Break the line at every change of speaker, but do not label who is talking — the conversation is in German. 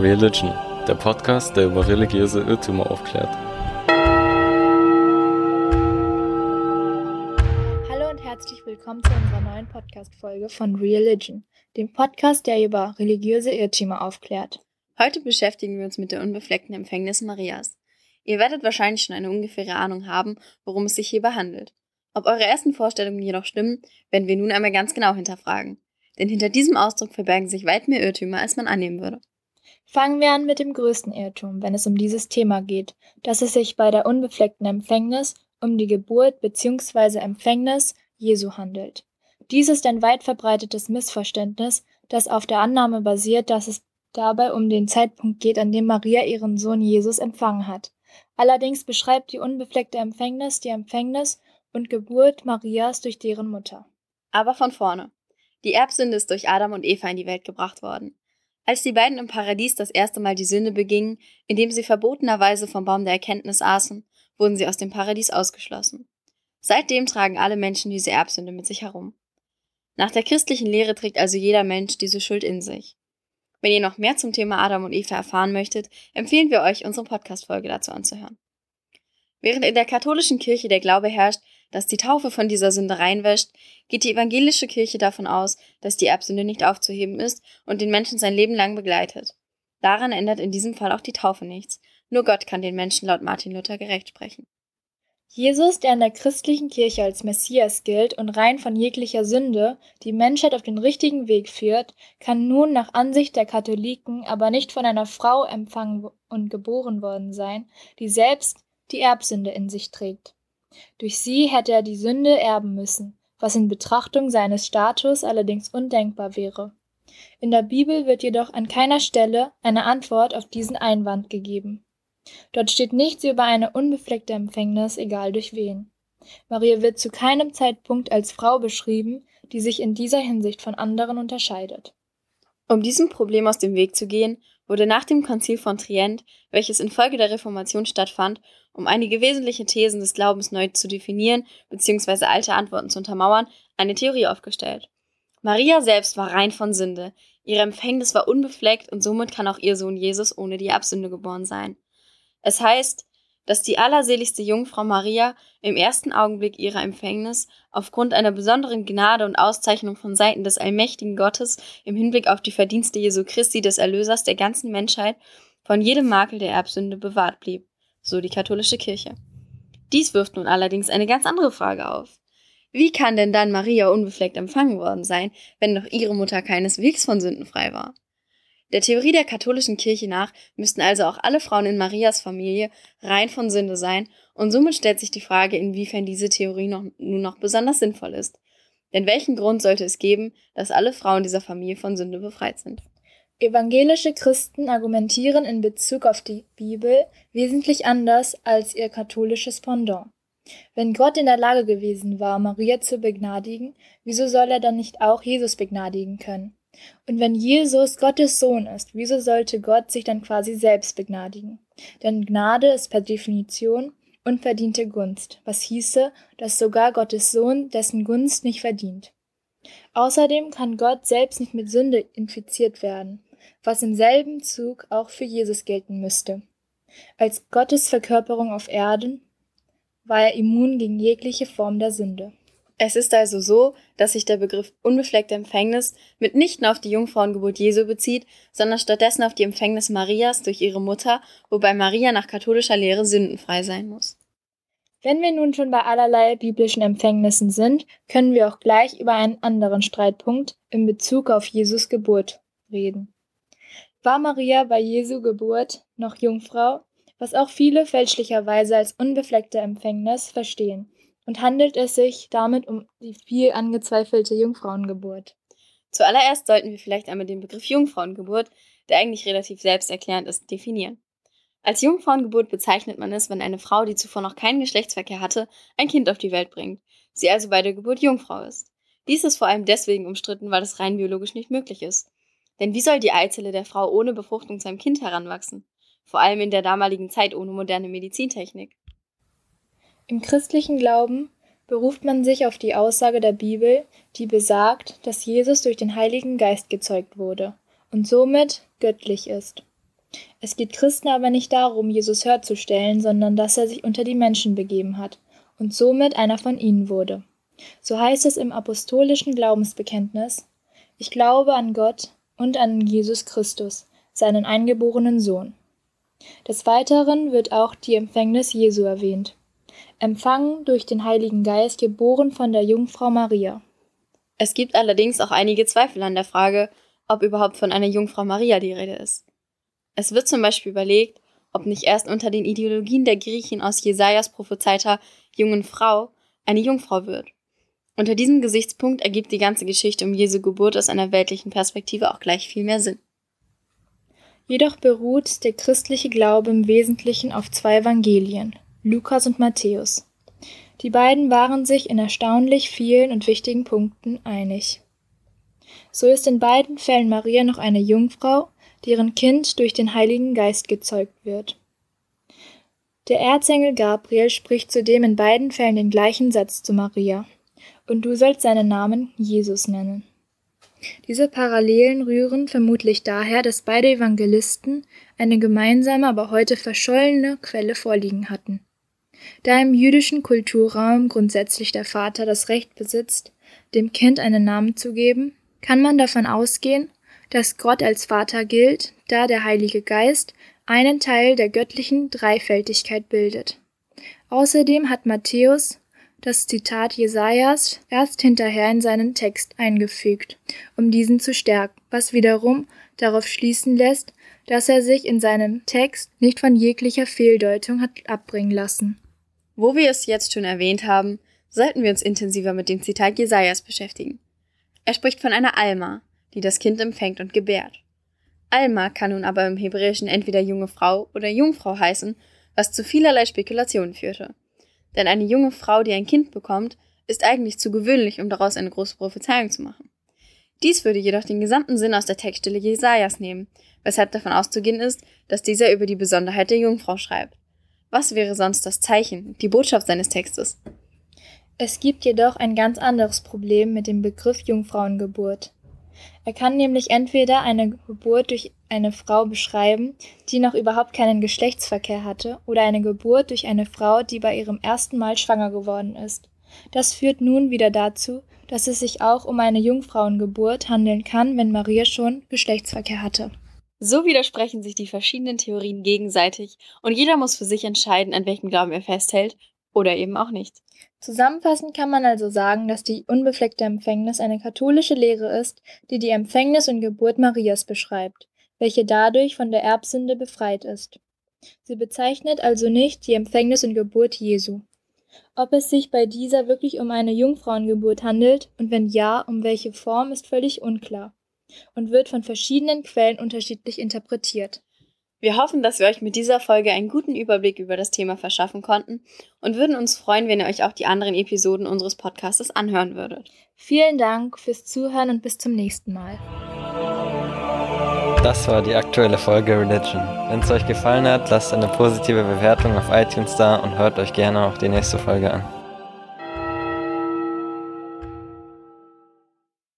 Religion, der Podcast, der über religiöse Irrtümer aufklärt.
Hallo und herzlich willkommen zu unserer neuen Podcast-Folge von Religion, dem Podcast, der über religiöse Irrtümer aufklärt.
Heute beschäftigen wir uns mit der unbefleckten Empfängnis Marias. Ihr werdet wahrscheinlich schon eine ungefähre Ahnung haben, worum es sich hierbei handelt. Ob eure ersten Vorstellungen jedoch stimmen, werden wir nun einmal ganz genau hinterfragen. Denn hinter diesem Ausdruck verbergen sich weit mehr Irrtümer, als man annehmen würde.
Fangen wir an mit dem größten Irrtum, wenn es um dieses Thema geht, dass es sich bei der unbefleckten Empfängnis um die Geburt bzw. Empfängnis Jesu handelt. Dies ist ein weit verbreitetes Missverständnis, das auf der Annahme basiert, dass es dabei um den Zeitpunkt geht, an dem Maria ihren Sohn Jesus empfangen hat. Allerdings beschreibt die unbefleckte Empfängnis die Empfängnis und Geburt Marias durch deren Mutter.
Aber von vorne. Die Erbsünde ist durch Adam und Eva in die Welt gebracht worden. Als die beiden im Paradies das erste Mal die Sünde begingen, indem sie verbotenerweise vom Baum der Erkenntnis aßen, wurden sie aus dem Paradies ausgeschlossen. Seitdem tragen alle Menschen diese Erbsünde mit sich herum. Nach der christlichen Lehre trägt also jeder Mensch diese Schuld in sich. Wenn ihr noch mehr zum Thema Adam und Eva erfahren möchtet, empfehlen wir euch, unsere Podcast-Folge dazu anzuhören. Während in der katholischen Kirche der Glaube herrscht, dass die Taufe von dieser Sünde reinwäscht, geht die evangelische Kirche davon aus, dass die Erbsünde nicht aufzuheben ist und den Menschen sein Leben lang begleitet. Daran ändert in diesem Fall auch die Taufe nichts. Nur Gott kann den Menschen laut Martin Luther gerecht sprechen.
Jesus, der in der christlichen Kirche als Messias gilt und rein von jeglicher Sünde die Menschheit auf den richtigen Weg führt, kann nun nach Ansicht der Katholiken aber nicht von einer Frau empfangen und geboren worden sein, die selbst die Erbsünde in sich trägt. Durch sie hätte er die Sünde erben müssen, was in Betrachtung seines Status allerdings undenkbar wäre. In der Bibel wird jedoch an keiner Stelle eine Antwort auf diesen Einwand gegeben. Dort steht nichts über eine unbefleckte Empfängnis, egal durch wen. Maria wird zu keinem Zeitpunkt als Frau beschrieben, die sich in dieser Hinsicht von anderen unterscheidet.
Um diesem Problem aus dem Weg zu gehen, wurde nach dem Konzil von Trient, welches infolge der Reformation stattfand, um einige wesentliche Thesen des Glaubens neu zu definieren bzw. alte Antworten zu untermauern, eine Theorie aufgestellt. Maria selbst war rein von Sünde, ihre Empfängnis war unbefleckt und somit kann auch ihr Sohn Jesus ohne die Absünde geboren sein. Es heißt, dass die allerseligste Jungfrau Maria im ersten Augenblick ihrer Empfängnis aufgrund einer besonderen Gnade und Auszeichnung von Seiten des allmächtigen Gottes im Hinblick auf die Verdienste Jesu Christi des Erlösers der ganzen Menschheit von jedem Makel der Erbsünde bewahrt blieb, so die katholische Kirche. Dies wirft nun allerdings eine ganz andere Frage auf. Wie kann denn dann Maria unbefleckt empfangen worden sein, wenn doch ihre Mutter keineswegs von Sünden frei war? Der Theorie der katholischen Kirche nach müssten also auch alle Frauen in Marias Familie rein von Sünde sein, und somit stellt sich die Frage, inwiefern diese Theorie noch, nun noch besonders sinnvoll ist. Denn welchen Grund sollte es geben, dass alle Frauen dieser Familie von Sünde befreit sind?
Evangelische Christen argumentieren in Bezug auf die Bibel wesentlich anders als ihr katholisches Pendant. Wenn Gott in der Lage gewesen war, Maria zu begnadigen, wieso soll er dann nicht auch Jesus begnadigen können? Und wenn Jesus Gottes Sohn ist, wieso sollte Gott sich dann quasi selbst begnadigen? Denn Gnade ist per Definition unverdiente Gunst, was hieße, dass sogar Gottes Sohn dessen Gunst nicht verdient. Außerdem kann Gott selbst nicht mit Sünde infiziert werden, was im selben Zug auch für Jesus gelten müsste. Als Gottes Verkörperung auf Erden war er immun gegen jegliche Form der Sünde.
Es ist also so, dass sich der Begriff unbefleckte Empfängnis mitnichten auf die Jungfrauengeburt Jesu bezieht, sondern stattdessen auf die Empfängnis Marias durch ihre Mutter, wobei Maria nach katholischer Lehre sündenfrei sein muss.
Wenn wir nun schon bei allerlei biblischen Empfängnissen sind, können wir auch gleich über einen anderen Streitpunkt in Bezug auf Jesus Geburt reden. War Maria bei Jesu Geburt noch Jungfrau, was auch viele fälschlicherweise als unbefleckte Empfängnis verstehen? Und handelt es sich damit um die viel angezweifelte Jungfrauengeburt.
Zuallererst sollten wir vielleicht einmal den Begriff Jungfrauengeburt, der eigentlich relativ selbsterklärend ist, definieren. Als Jungfrauengeburt bezeichnet man es, wenn eine Frau, die zuvor noch keinen Geschlechtsverkehr hatte, ein Kind auf die Welt bringt, sie also bei der Geburt Jungfrau ist. Dies ist vor allem deswegen umstritten, weil es rein biologisch nicht möglich ist. Denn wie soll die Eizelle der Frau ohne Befruchtung zu einem Kind heranwachsen? Vor allem in der damaligen Zeit ohne moderne Medizintechnik.
Im christlichen Glauben beruft man sich auf die Aussage der Bibel, die besagt, dass Jesus durch den Heiligen Geist gezeugt wurde und somit göttlich ist. Es geht Christen aber nicht darum, Jesus höher zu stellen, sondern dass er sich unter die Menschen begeben hat und somit einer von ihnen wurde. So heißt es im apostolischen Glaubensbekenntnis, ich glaube an Gott und an Jesus Christus, seinen eingeborenen Sohn. Des Weiteren wird auch die Empfängnis Jesu erwähnt. Empfangen durch den Heiligen Geist, geboren von der Jungfrau Maria.
Es gibt allerdings auch einige Zweifel an der Frage, ob überhaupt von einer Jungfrau Maria die Rede ist. Es wird zum Beispiel überlegt, ob nicht erst unter den Ideologien der Griechen aus Jesajas prophezeiter jungen Frau eine Jungfrau wird. Unter diesem Gesichtspunkt ergibt die ganze Geschichte um Jesu Geburt aus einer weltlichen Perspektive auch gleich viel mehr Sinn.
Jedoch beruht der christliche Glaube im Wesentlichen auf zwei Evangelien, Lukas und Matthäus. Die beiden waren sich in erstaunlich vielen und wichtigen Punkten einig. So ist in beiden Fällen Maria noch eine Jungfrau, deren Kind durch den Heiligen Geist gezeugt wird. Der Erzengel Gabriel spricht zudem in beiden Fällen den gleichen Satz zu Maria. Und du sollst seinen Namen Jesus nennen. Diese Parallelen rühren vermutlich daher, dass beide Evangelisten eine gemeinsame, aber heute verschollene Quelle vorliegen hatten. Da im jüdischen Kulturraum grundsätzlich der Vater das Recht besitzt, dem Kind einen Namen zu geben, kann man davon ausgehen, dass Gott als Vater gilt, da der Heilige Geist einen Teil der göttlichen Dreifältigkeit bildet. Außerdem hat Matthäus das Zitat Jesajas erst hinterher in seinen Text eingefügt, um diesen zu stärken, was wiederum darauf schließen lässt, dass er sich in seinem Text nicht von jeglicher Fehldeutung hat abbringen lassen.
Wo wir es jetzt schon erwähnt haben, sollten wir uns intensiver mit dem Zitat Jesajas beschäftigen. Er spricht von einer Alma, die das Kind empfängt und gebärt. Alma kann nun aber im Hebräischen entweder junge Frau oder Jungfrau heißen, was zu vielerlei Spekulationen führte. Denn eine junge Frau, die ein Kind bekommt, ist eigentlich zu gewöhnlich, um daraus eine große Prophezeiung zu machen. Dies würde jedoch den gesamten Sinn aus der Textstelle Jesajas nehmen, weshalb davon auszugehen ist, dass dieser über die Besonderheit der Jungfrau schreibt. Was wäre sonst das Zeichen, die Botschaft seines Textes?
Es gibt jedoch ein ganz anderes Problem mit dem Begriff Jungfrauengeburt. Er kann nämlich entweder eine Geburt durch eine Frau beschreiben, die noch überhaupt keinen Geschlechtsverkehr hatte, oder eine Geburt durch eine Frau, die bei ihrem ersten Mal schwanger geworden ist. Das führt nun wieder dazu, dass es sich auch um eine Jungfrauengeburt handeln kann, wenn Maria schon Geschlechtsverkehr hatte.
So widersprechen sich die verschiedenen Theorien gegenseitig und jeder muss für sich entscheiden, an welchem Glauben er festhält oder eben auch nicht.
Zusammenfassend kann man also sagen, dass die unbefleckte Empfängnis eine katholische Lehre ist, die die Empfängnis und Geburt Marias beschreibt, welche dadurch von der Erbsünde befreit ist. Sie bezeichnet also nicht die Empfängnis und Geburt Jesu. Ob es sich bei dieser wirklich um eine Jungfrauengeburt handelt und wenn ja, um welche Form, ist völlig unklar und wird von verschiedenen Quellen unterschiedlich interpretiert.
Wir hoffen, dass wir euch mit dieser Folge einen guten Überblick über das Thema verschaffen konnten und würden uns freuen, wenn ihr euch auch die anderen Episoden unseres Podcasts anhören würdet.
Vielen Dank fürs Zuhören und bis zum nächsten Mal.
Das war die aktuelle Folge Religion. Wenn es euch gefallen hat, lasst eine positive Bewertung auf iTunes da und hört euch gerne auch die nächste Folge an.